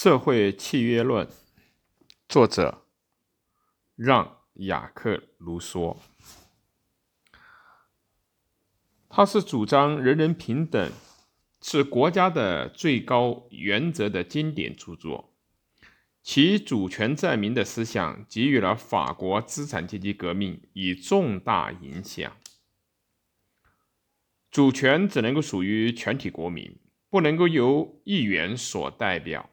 社会契约论》，作者让·雅克·卢梭。他是主张人人平等，是国家的最高原则的经典著作。其主权在民的思想给予了法国资产阶级革命以重大影响。主权只能够属于全体国民，不能够由议员所代表，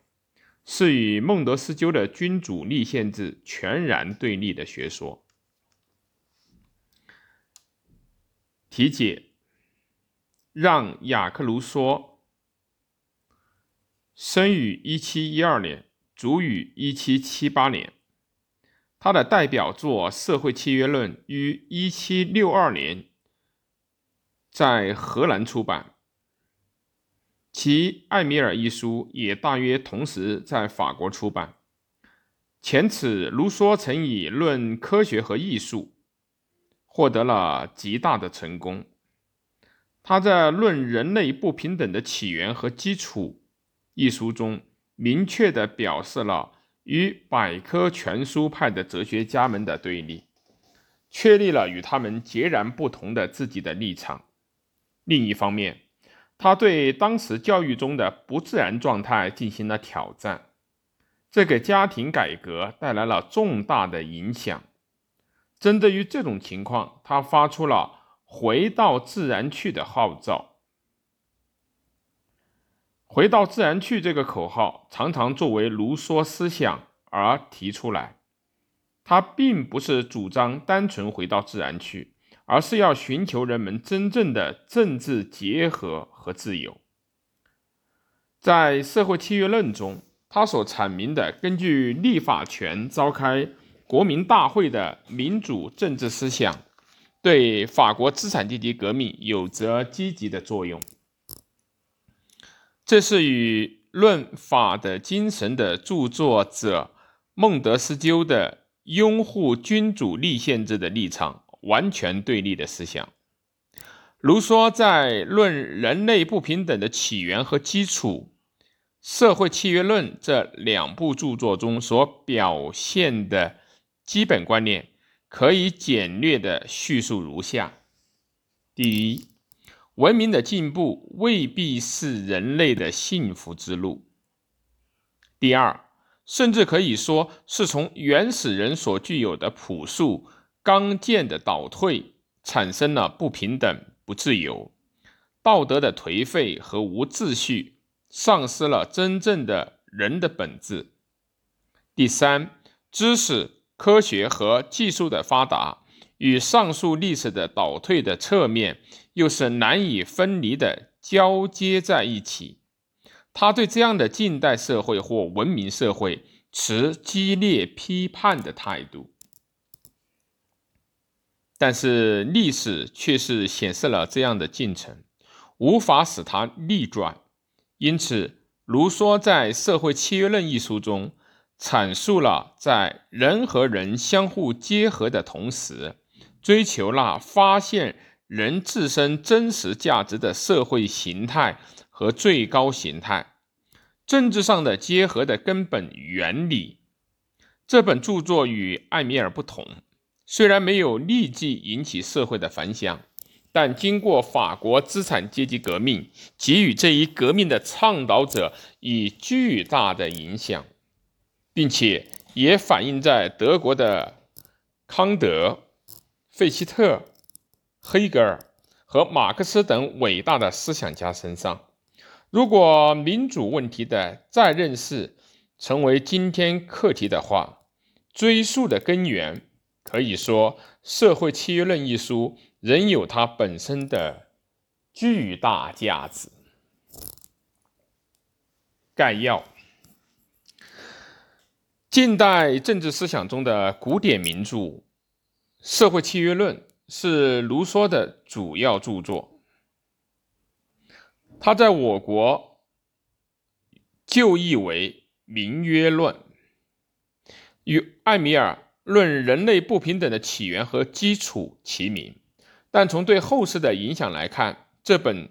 是与孟德斯鸠的君主立宪制全然对立的学说。题解：让·雅克·卢梭，生于一七一二年。卒于一七七八年，他的代表作《社会契约论》于一七六二年在荷兰出版，其《艾米尔》一书也大约同时在法国出版。前此，卢梭曾以《论科学和艺术》获得了极大的成功。他在《论人类不平等的起源和基础》一书中。明确地表示了与百科全书派的哲学家们的对立，确立了与他们截然不同的自己的立场。另一方面，他对当时教育中的不自然状态进行了挑战，这给家庭改革带来了重大的影响。针对于这种情况，他发出了“回到自然去”的号召。回到自然去这个口号常常作为卢梭思想而提出来，他并不是主张单纯回到自然去，而是要寻求人们真正的政治结合和自由。在社会契约论中，他所阐明的根据立法权召开国民大会的民主政治思想，对法国资产阶级革命有着积极的作用。这是与论法的精神的著作者孟德斯鸠的拥护君主立宪制的立场完全对立的思想。卢梭在《论人类不平等的起源和基础》《社会契约论》这两部著作中所表现的基本观念，可以简略的叙述如下：第一。文明的进步未必是人类的幸福之路。第二，甚至可以说是从原始人所具有的朴素刚健的倒退，产生了不平等、不自由、道德的颓废和无秩序，丧失了真正的人的本质。第三，知识、科学和技术的发达。与上述历史的倒退的侧面，又是难以分离的交接在一起。他对这样的近代社会或文明社会持激烈批判的态度，但是历史却是显示了这样的进程，无法使它逆转。因此，卢梭在《社会契约论》一书中阐述了在人和人相互结合的同时。追求那发现人自身真实价值的社会形态和最高形态，政治上的结合的根本原理。这本著作与艾米尔不同，虽然没有立即引起社会的反响，但经过法国资产阶级革命，给予这一革命的倡导者以巨大的影响，并且也反映在德国的康德。费希特、黑格尔和马克思等伟大的思想家身上。如果民主问题的再认识成为今天课题的话，追溯的根源可以说，《社会契约论》一书仍有它本身的巨大价值。概要：近代政治思想中的古典名著。《社会契约论》是卢梭的主要著作，他在我国就译为《名约论》，与艾米尔《论人类不平等的起源和基础》齐名。但从对后世的影响来看，这本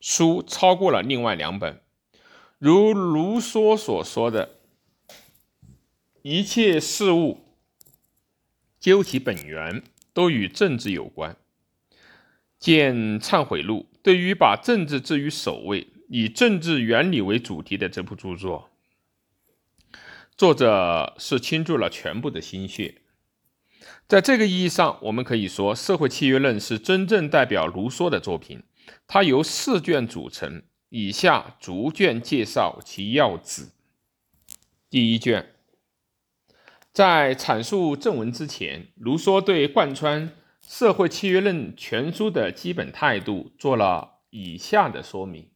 书超过了另外两本。如卢梭所说的，一切事物究其本源都与政治有关。见《忏悔录》，对于把政治置于首位、以政治原理为主题的这部著作，作者是倾注了全部的心血。在这个意义上，我们可以说，《社会契约论》是真正代表卢梭的作品。它由四卷组成，以下逐卷介绍其要旨。第一卷，在阐述正文之前，卢梭对贯穿《社会契约论》全书的基本态度做了以下的说明：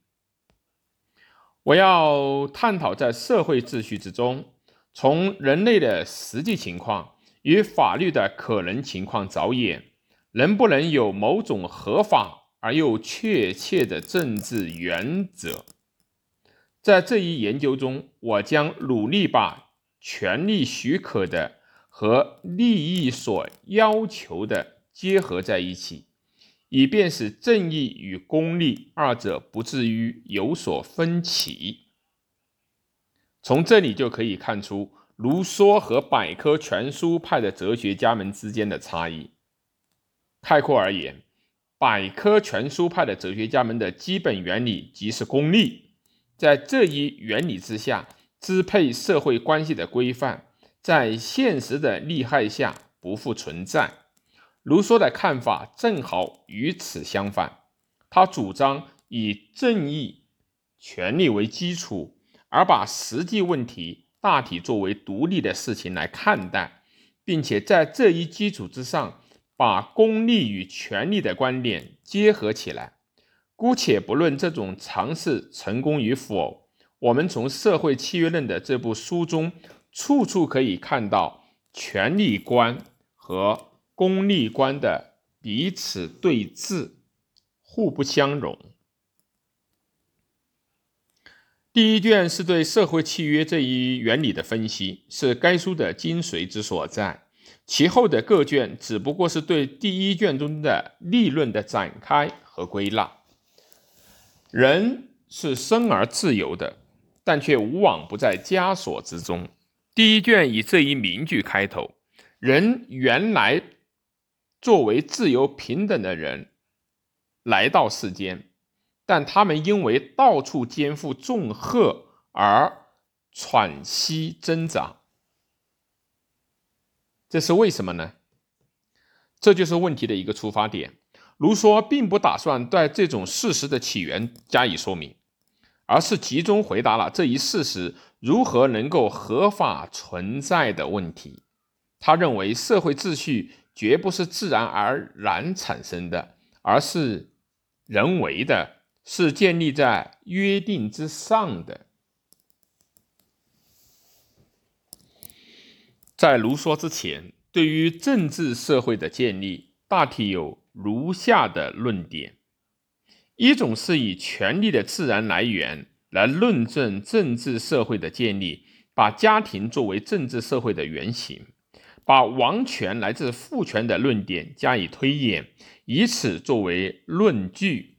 我要探讨在社会秩序之中，从人类的实际情况。与法律的可能情况着眼，能不能有某种合法而又确切的政治原则？在这一研究中，我将努力把权力许可的和利益所要求的结合在一起，以便使正义与公利二者不至于有所分歧。从这里就可以看出。卢梭和百科全书派的哲学家们之间的差异，概括而言，百科全书派的哲学家们的基本原理即是功利，在这一原理之下，支配社会关系的规范，在现实的利害下不复存在。卢梭的看法正好与此相反，他主张以正义、权利为基础，而把实际问题。大体作为独立的事情来看待，并且在这一基础之上，把功利与权力的观点结合起来。姑且不论这种尝试成功与否，我们从《社会契约论》的这部书中，处处可以看到权力观和功利观的彼此对峙，互不相容。第一卷是对社会契约这一原理的分析，是该书的精髓之所在。其后的各卷只不过是对第一卷中的立论的展开和归纳。人是生而自由的，但却无往不在枷锁之中。第一卷以这一名句开头：“人原来作为自由平等的人来到世间。”但他们因为到处肩负重荷而喘息挣扎，这是为什么呢？这就是问题的一个出发点。卢梭并不打算对这种事实的起源加以说明，而是集中回答了这一事实如何能够合法存在的问题。他认为社会秩序绝不是自然而然产生的，而是人为的。是建立在约定之上的。在卢梭之前，对于政治社会的建立，大体有如下的论点：一种是以权力的自然来源来论证政治社会的建立，把家庭作为政治社会的原型，把王权来自父权的论点加以推演，以此作为论据。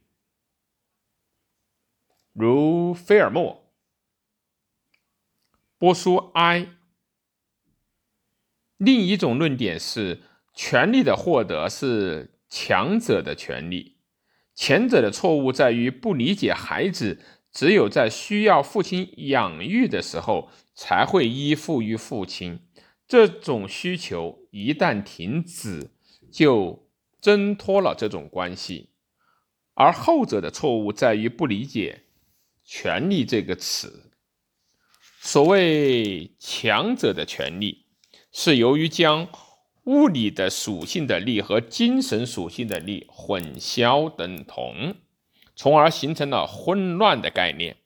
如菲尔莫、波苏埃。另一种论点是，权力的获得是强者的权利。前者的错误在于不理解孩子只有在需要父亲养育的时候才会依附于父亲，这种需求一旦停止，就挣脱了这种关系。而后者的错误在于不理解。权力这个词，所谓强者的权利，是由于将物理的属性的力和精神属性的力混淆等同，从而形成了混乱的概念。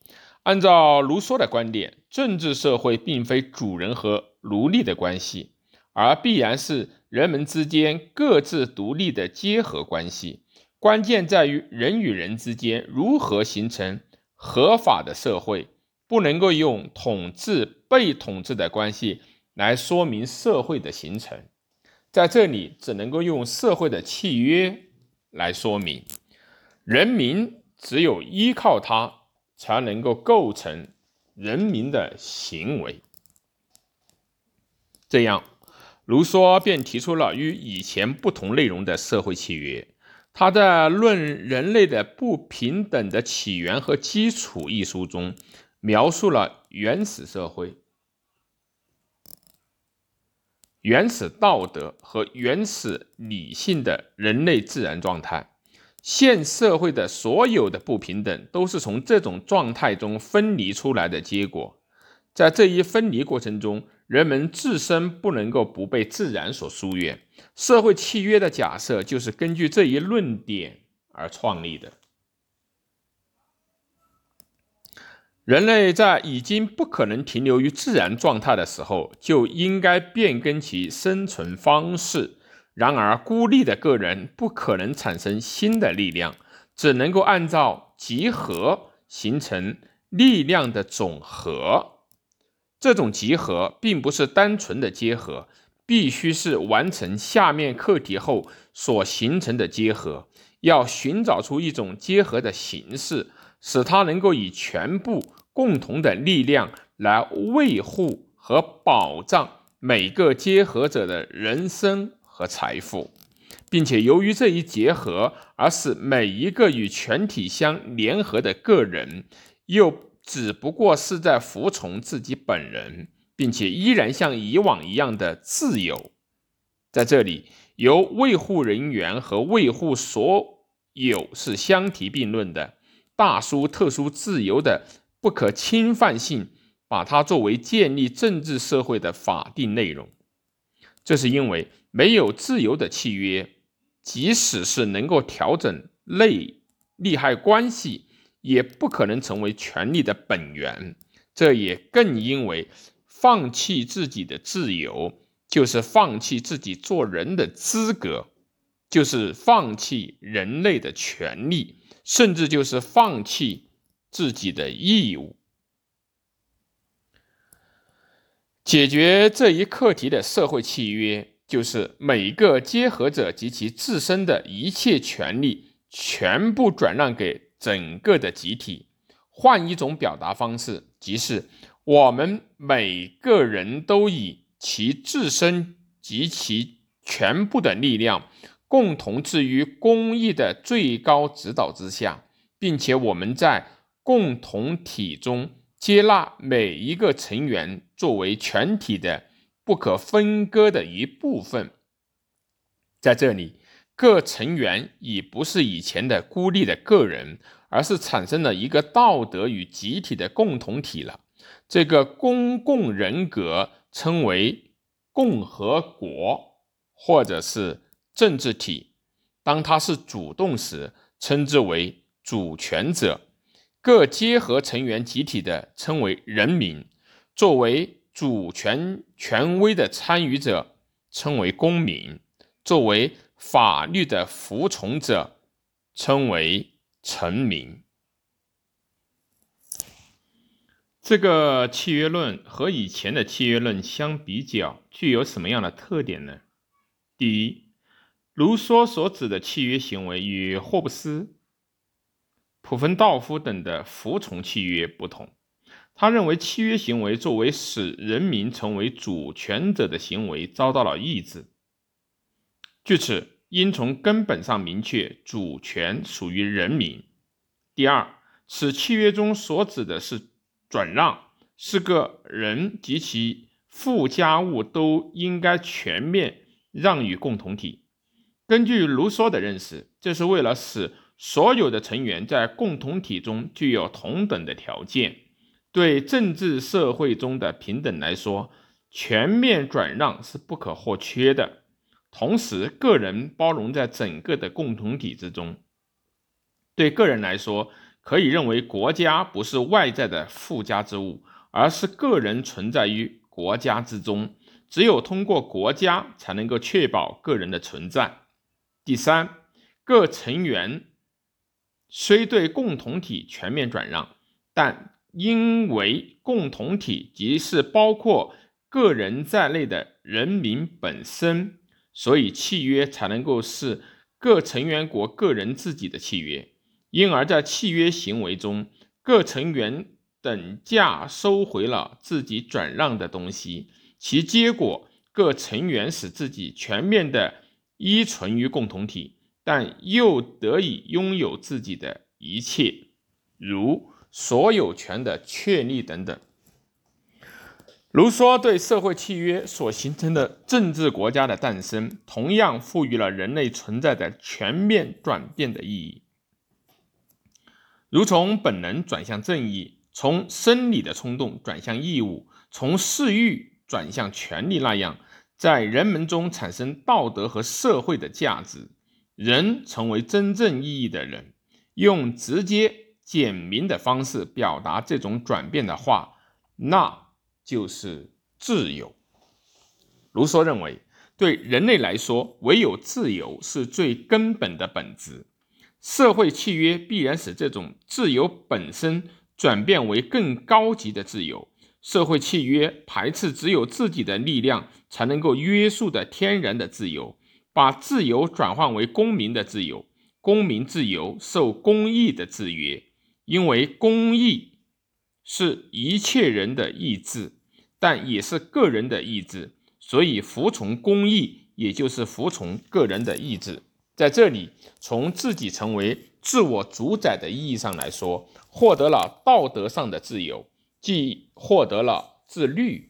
按照卢梭的观点，政治社会并非主人和奴隶的关系，而必然是人们之间各自独立的结合关系。关键在于人与人之间如何形成。合法的社会不能够用统治被统治的关系来说明社会的形成，在这里只能够用社会的契约来说明。人民只有依靠它，才能够构成人民的行为。这样，卢梭便提出了与以前不同内容的社会契约。他在《论人类的不平等的起源和基础》一书中，描述了原始社会、原始道德和原始理性的人类自然状态。现社会的所有的不平等，都是从这种状态中分离出来的结果。在这一分离过程中，人们自身不能够不被自然所疏远。社会契约的假设就是根据这一论点而创立的。人类在已经不可能停留于自然状态的时候，就应该变更其生存方式。然而，孤立的个人不可能产生新的力量，只能够按照集合形成力量的总和。这种集合并不是单纯的结合，必须是完成下面课题后所形成的结合。要寻找出一种结合的形式，使它能够以全部共同的力量来维护和保障每个结合者的人生和财富，并且由于这一结合而使每一个与全体相联合的个人又。只不过是在服从自己本人，并且依然像以往一样的自由。在这里，由卫护人员和卫护所有是相提并论的。大书特殊自由的不可侵犯性，把它作为建立政治社会的法定内容。这是因为没有自由的契约，即使是能够调整内利害关系。也不可能成为权力的本源，这也更因为放弃自己的自由，就是放弃自己做人的资格，就是放弃人类的权利，甚至就是放弃自己的义务。解决这一课题的社会契约，就是每个结合者及其自身的一切权利，全部转让给。整个的集体，换一种表达方式，即是我们每个人都以其自身及其全部的力量，共同置于公益的最高指导之下，并且我们在共同体中接纳每一个成员作为全体的不可分割的一部分。在这里。各成员已不是以前的孤立的个人，而是产生了一个道德与集体的共同体了。这个公共人格称为共和国，或者是政治体。当它是主动时，称之为主权者。各结合成员集体的称为人民。作为主权权威的参与者，称为公民。作为法律的服从者称为臣民。这个契约论和以前的契约论相比较，具有什么样的特点呢？第一，卢梭所指的契约行为与霍布斯、普芬道夫等的服从契约不同。他认为，契约行为作为使人民成为主权者的行为，遭到了抑制。据此。应从根本上明确，主权属于人民。第二，此契约中所指的是转让，是个人及其附加物都应该全面让与共同体。根据卢梭的认识，这是为了使所有的成员在共同体中具有同等的条件。对政治社会中的平等来说，全面转让是不可或缺的。同时，个人包容在整个的共同体之中。对个人来说，可以认为国家不是外在的附加之物，而是个人存在于国家之中。只有通过国家，才能够确保个人的存在。第三，各成员虽对共同体全面转让，但因为共同体即是包括个人在内的人民本身。所以，契约才能够是各成员国个人自己的契约，因而，在契约行为中，各成员等价收回了自己转让的东西，其结果各成员使自己全面的依存于共同体，但又得以拥有自己的一切，如所有权的确立等等。卢梭对社会契约所形成的政治国家的诞生，同样赋予了人类存在的全面转变的意义，如从本能转向正义，从生理的冲动转向义务，从私欲转向权利那样，在人们中产生道德和社会的价值，人成为真正意义的人。用直接简明的方式表达这种转变的话，那。就是自由。卢梭认为，对人类来说，唯有自由是最根本的本质。社会契约必然使这种自由本身转变为更高级的自由。社会契约排斥只有自己的力量才能够约束的天然的自由，把自由转换为公民的自由。公民自由受公义的制约，因为公义。是一切人的意志，但也是个人的意志，所以服从公义，也就是服从个人的意志。在这里，从自己成为自我主宰的意义上来说，获得了道德上的自由，即获得了自律。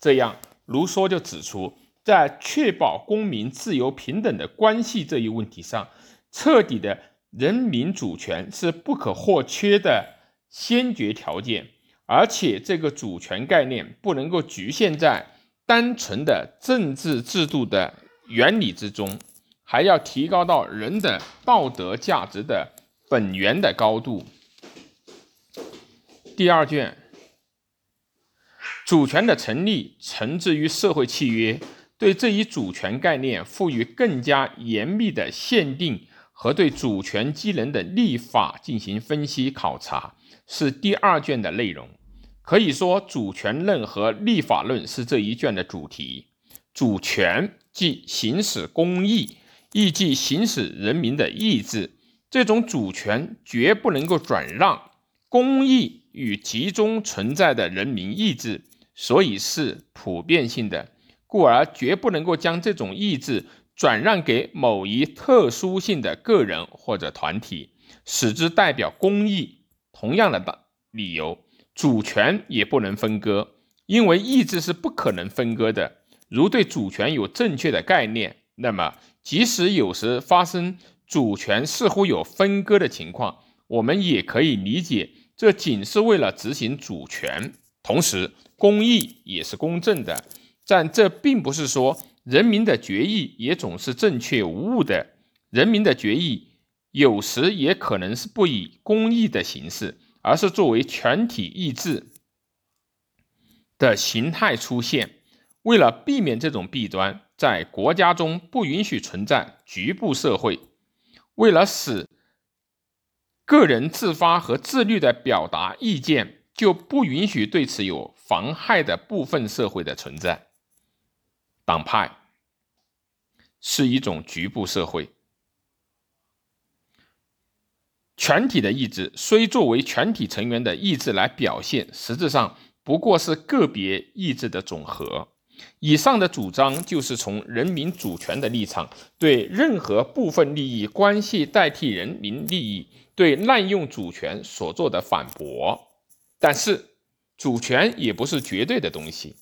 这样，卢梭就指出，在确保公民自由平等的关系这一问题上，彻底的人民主权是不可或缺的。先决条件，而且这个主权概念不能够局限在单纯的政治制度的原理之中，还要提高到人的道德价值的本源的高度。第二卷，主权的成立承自于社会契约，对这一主权概念赋予更加严密的限定和对主权机能的立法进行分析考察。是第二卷的内容，可以说主权论和立法论是这一卷的主题。主权即行使公义，亦即行使人民的意志。这种主权绝不能够转让公义与集中存在的人民意志，所以是普遍性的，故而绝不能够将这种意志转让给某一特殊性的个人或者团体，使之代表公义。同样的道理由，主权也不能分割，因为意志是不可能分割的。如对主权有正确的概念，那么即使有时发生主权似乎有分割的情况，我们也可以理解，这仅是为了执行主权。同时，公义也是公正的，但这并不是说人民的决议也总是正确无误的。人民的决议。有时也可能是不以公益的形式，而是作为全体意志的形态出现。为了避免这种弊端，在国家中不允许存在局部社会；为了使个人自发和自律的表达意见，就不允许对此有妨害的部分社会的存在。党派是一种局部社会。全体的意志虽作为全体成员的意志来表现，实质上不过是个别意志的总和。以上的主张就是从人民主权的立场，对任何部分利益关系代替人民利益，对滥用主权所做的反驳。但是，主权也不是绝对的东西，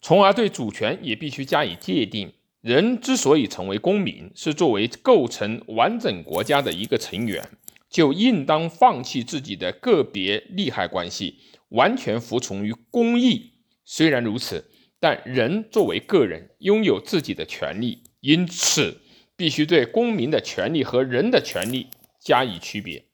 从而对主权也必须加以界定。人之所以成为公民，是作为构成完整国家的一个成员，就应当放弃自己的个别利害关系，完全服从于公义。虽然如此，但人作为个人拥有自己的权利，因此必须对公民的权利和人的权利加以区别。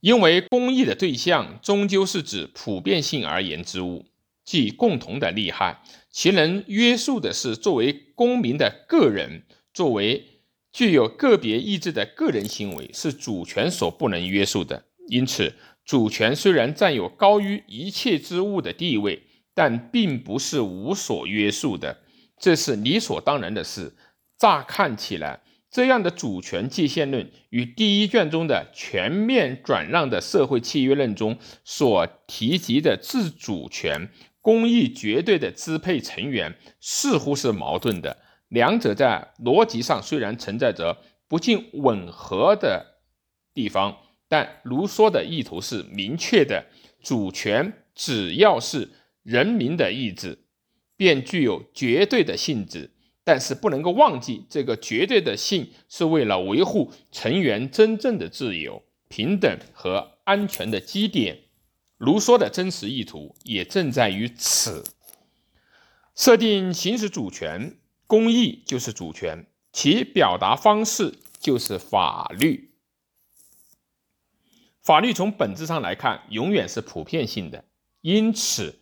因为公义的对象终究是指普遍性而言之物。即共同的利害，其能约束的是作为公民的个人，作为具有个别意志的个人行为，是主权所不能约束的。因此，主权虽然占有高于一切之物的地位，但并不是无所约束的，这是理所当然的事。乍看起来，这样的主权界限论与第一卷中的全面转让的社会契约论中所提及的自主权、公益绝对的支配成员似乎是矛盾的。两者在逻辑上虽然存在着不尽吻合的地方，但卢梭的意图是明确的：主权只要是人民的意志。便具有绝对的性质，但是不能够忘记，这个绝对的性是为了维护成员真正的自由、平等和安全的基点。卢梭的真实意图也正在于此。设定行使主权，公义就是主权，其表达方式就是法律。法律从本质上来看，永远是普遍性的，因此。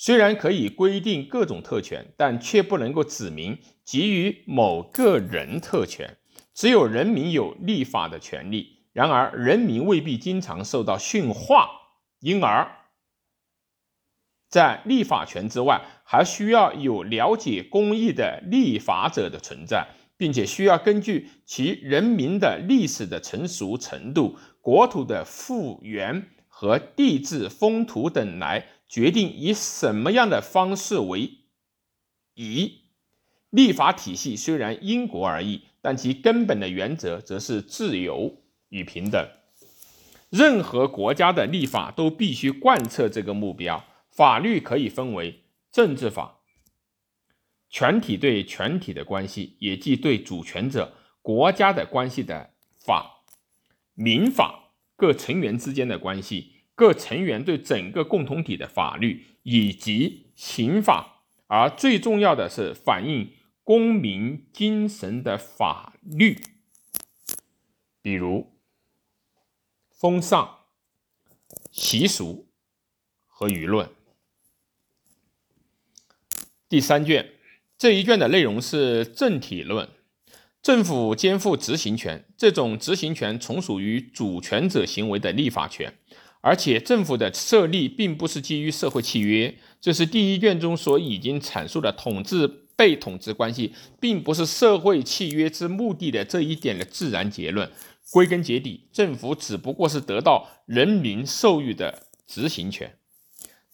虽然可以规定各种特权，但却不能够指明给予某个人特权。只有人民有立法的权利，然而人民未必经常受到驯化，因而，在立法权之外，还需要有了解公义的立法者的存在，并且需要根据其人民的历史的成熟程度、国土的复原和地质风土等来。决定以什么样的方式为宜。立法体系虽然因国而异，但其根本的原则则是自由与平等。任何国家的立法都必须贯彻这个目标。法律可以分为政治法，全体对全体的关系，也即对主权者国家的关系的法；民法，各成员之间的关系。各成员对整个共同体的法律以及刑法，而最重要的是反映公民精神的法律，比如风尚、习俗和舆论。第三卷这一卷的内容是政体论，政府肩负执行权，这种执行权从属于主权者行为的立法权。而且政府的设立并不是基于社会契约，这是第一卷中所已经阐述的统治被统治关系，并不是社会契约之目的的这一点的自然结论。归根结底，政府只不过是得到人民授予的执行权，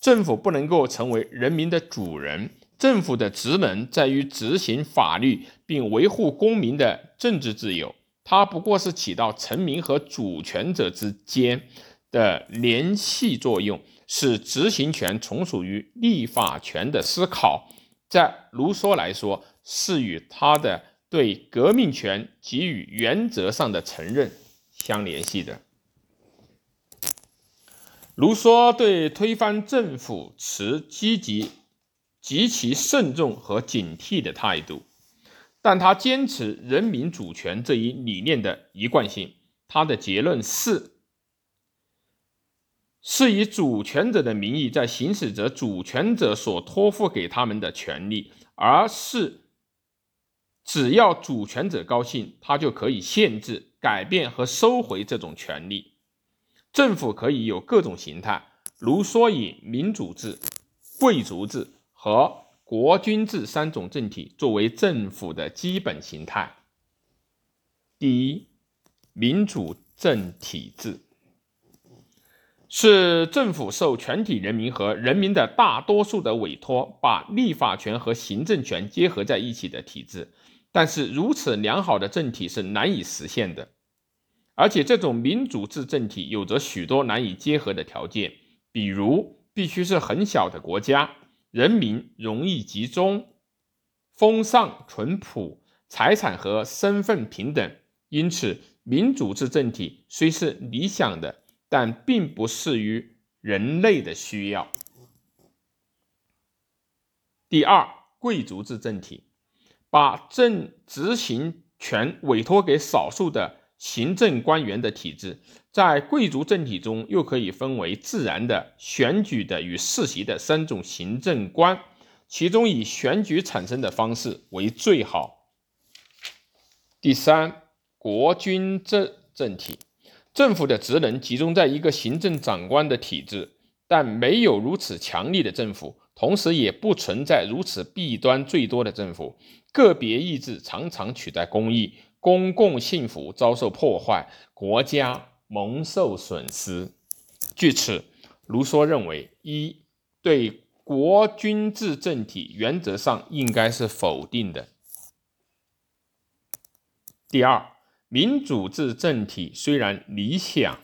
政府不能够成为人民的主人。政府的职能在于执行法律，并维护公民的政治自由，它不过是起到臣民和主权者之间。的联系作用，使执行权从属于立法权的思考，在卢梭来说，是与他的对革命权给予原则上的承认相联系的。卢梭对推翻政府持积极、极其慎重和警惕的态度，但他坚持人民主权这一理念的一贯性。他的结论是。是以主权者的名义在行使着主权者所托付给他们的权利，而是只要主权者高兴，他就可以限制、改变和收回这种权利。政府可以有各种形态，如说以民主制、贵族制和国君制三种政体作为政府的基本形态。第一，民主政体制。是政府受全体人民和人民的大多数的委托，把立法权和行政权结合在一起的体制。但是，如此良好的政体是难以实现的，而且这种民主制政体有着许多难以结合的条件，比如必须是很小的国家，人民容易集中，风尚淳朴，财产和身份平等。因此，民主制政体虽是理想的。但并不适于人类的需要。第二，贵族制政体，把政执行权委托给少数的行政官员的体制，在贵族政体中又可以分为自然的、选举的与世袭的三种行政官，其中以选举产生的方式为最好。第三，国君政政体。政府的职能集中在一个行政长官的体制，但没有如此强力的政府，同时也不存在如此弊端最多的政府。个别意志常常取代公益，公共幸福遭受破坏，国家蒙受损失。据此，卢梭认为：一对国君制政体原则上应该是否定的；第二，民主制政体虽然理想，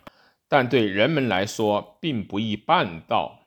但对人们来说并不易办到；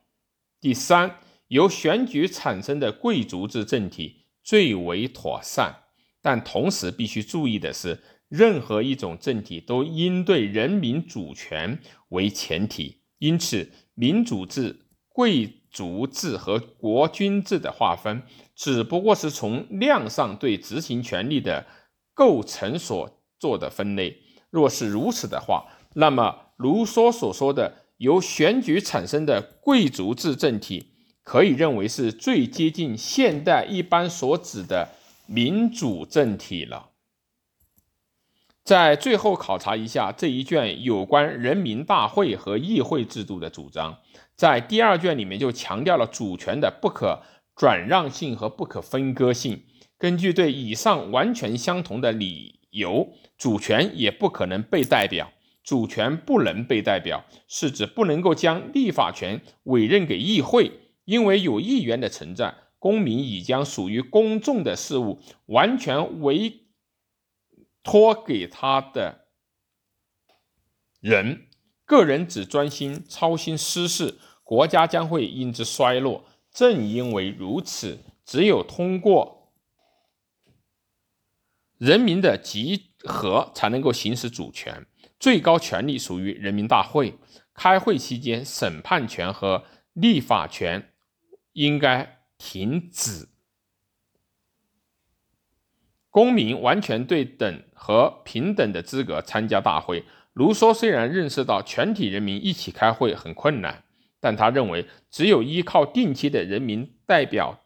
第三，由选举产生的贵族制政体最为妥善，但同时必须注意的是，任何一种政体都应对人民主权为前提。因此，民主制、贵族制和国君制的划分，只不过是从量上对执行权力的构成所做的分类。若是如此的话，那么卢梭所说的由选举产生的贵族制政体，可以认为是最接近现代一般所指的民主政体了。在最后考察一下这一卷有关人民大会和议会制度的主张，在第二卷里面就强调了主权的不可转让性和不可分割性。根据对以上完全相同的理由，主权也不可能被代表。主权不能被代表，是指不能够将立法权委任给议会，因为有议员的存在，公民已将属于公众的事物完全委。托给他的人，个人只专心操心私事，国家将会因之衰落。正因为如此，只有通过人民的集合，才能够行使主权。最高权力属于人民大会。开会期间，审判权和立法权应该停止。公民完全对等和平等的资格参加大会。卢梭虽然认识到全体人民一起开会很困难，但他认为只有依靠定期的人民代表、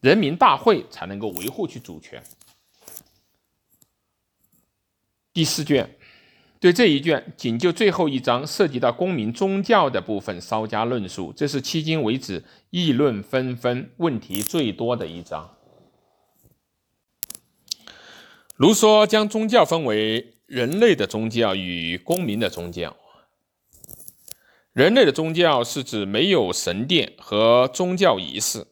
人民大会才能够维护其主权。第四卷对这一卷仅就最后一章涉及到公民宗教的部分稍加论述，这是迄今为止议论纷纷、问题最多的一章。卢梭将宗教分为人类的宗教与公民的宗教。人类的宗教是指没有神殿和宗教仪式，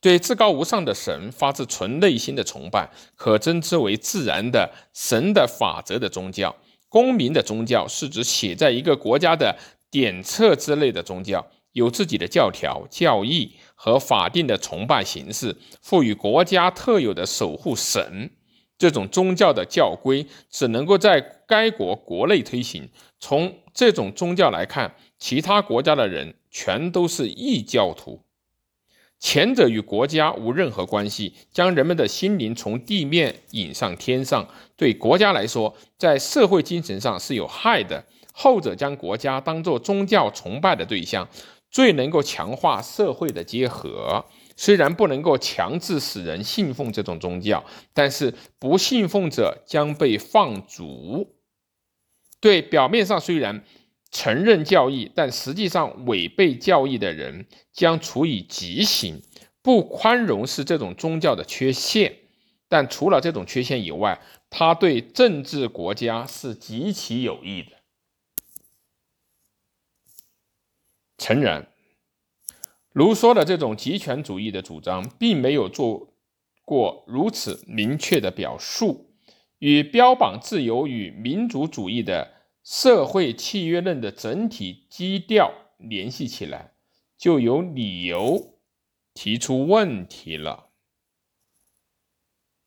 对至高无上的神发自纯内心的崇拜，可称之为自然的神的法则的宗教。公民的宗教是指写在一个国家的典册之类的宗教，有自己的教条、教义和法定的崇拜形式，赋予国家特有的守护神。这种宗教的教规只能够在该国国内推行。从这种宗教来看，其他国家的人全都是异教徒。前者与国家无任何关系，将人们的心灵从地面引上天上；对国家来说，在社会精神上是有害的。后者将国家当作宗教崇拜的对象，最能够强化社会的结合。虽然不能够强制使人信奉这种宗教，但是不信奉者将被放逐。对表面上虽然承认教义，但实际上违背教义的人将处以极刑。不宽容是这种宗教的缺陷，但除了这种缺陷以外，它对政治国家是极其有益的。诚然。卢梭的这种极权主义的主张，并没有做过如此明确的表述，与标榜自由与民主主义的社会契约论的整体基调联系起来，就有理由提出问题了。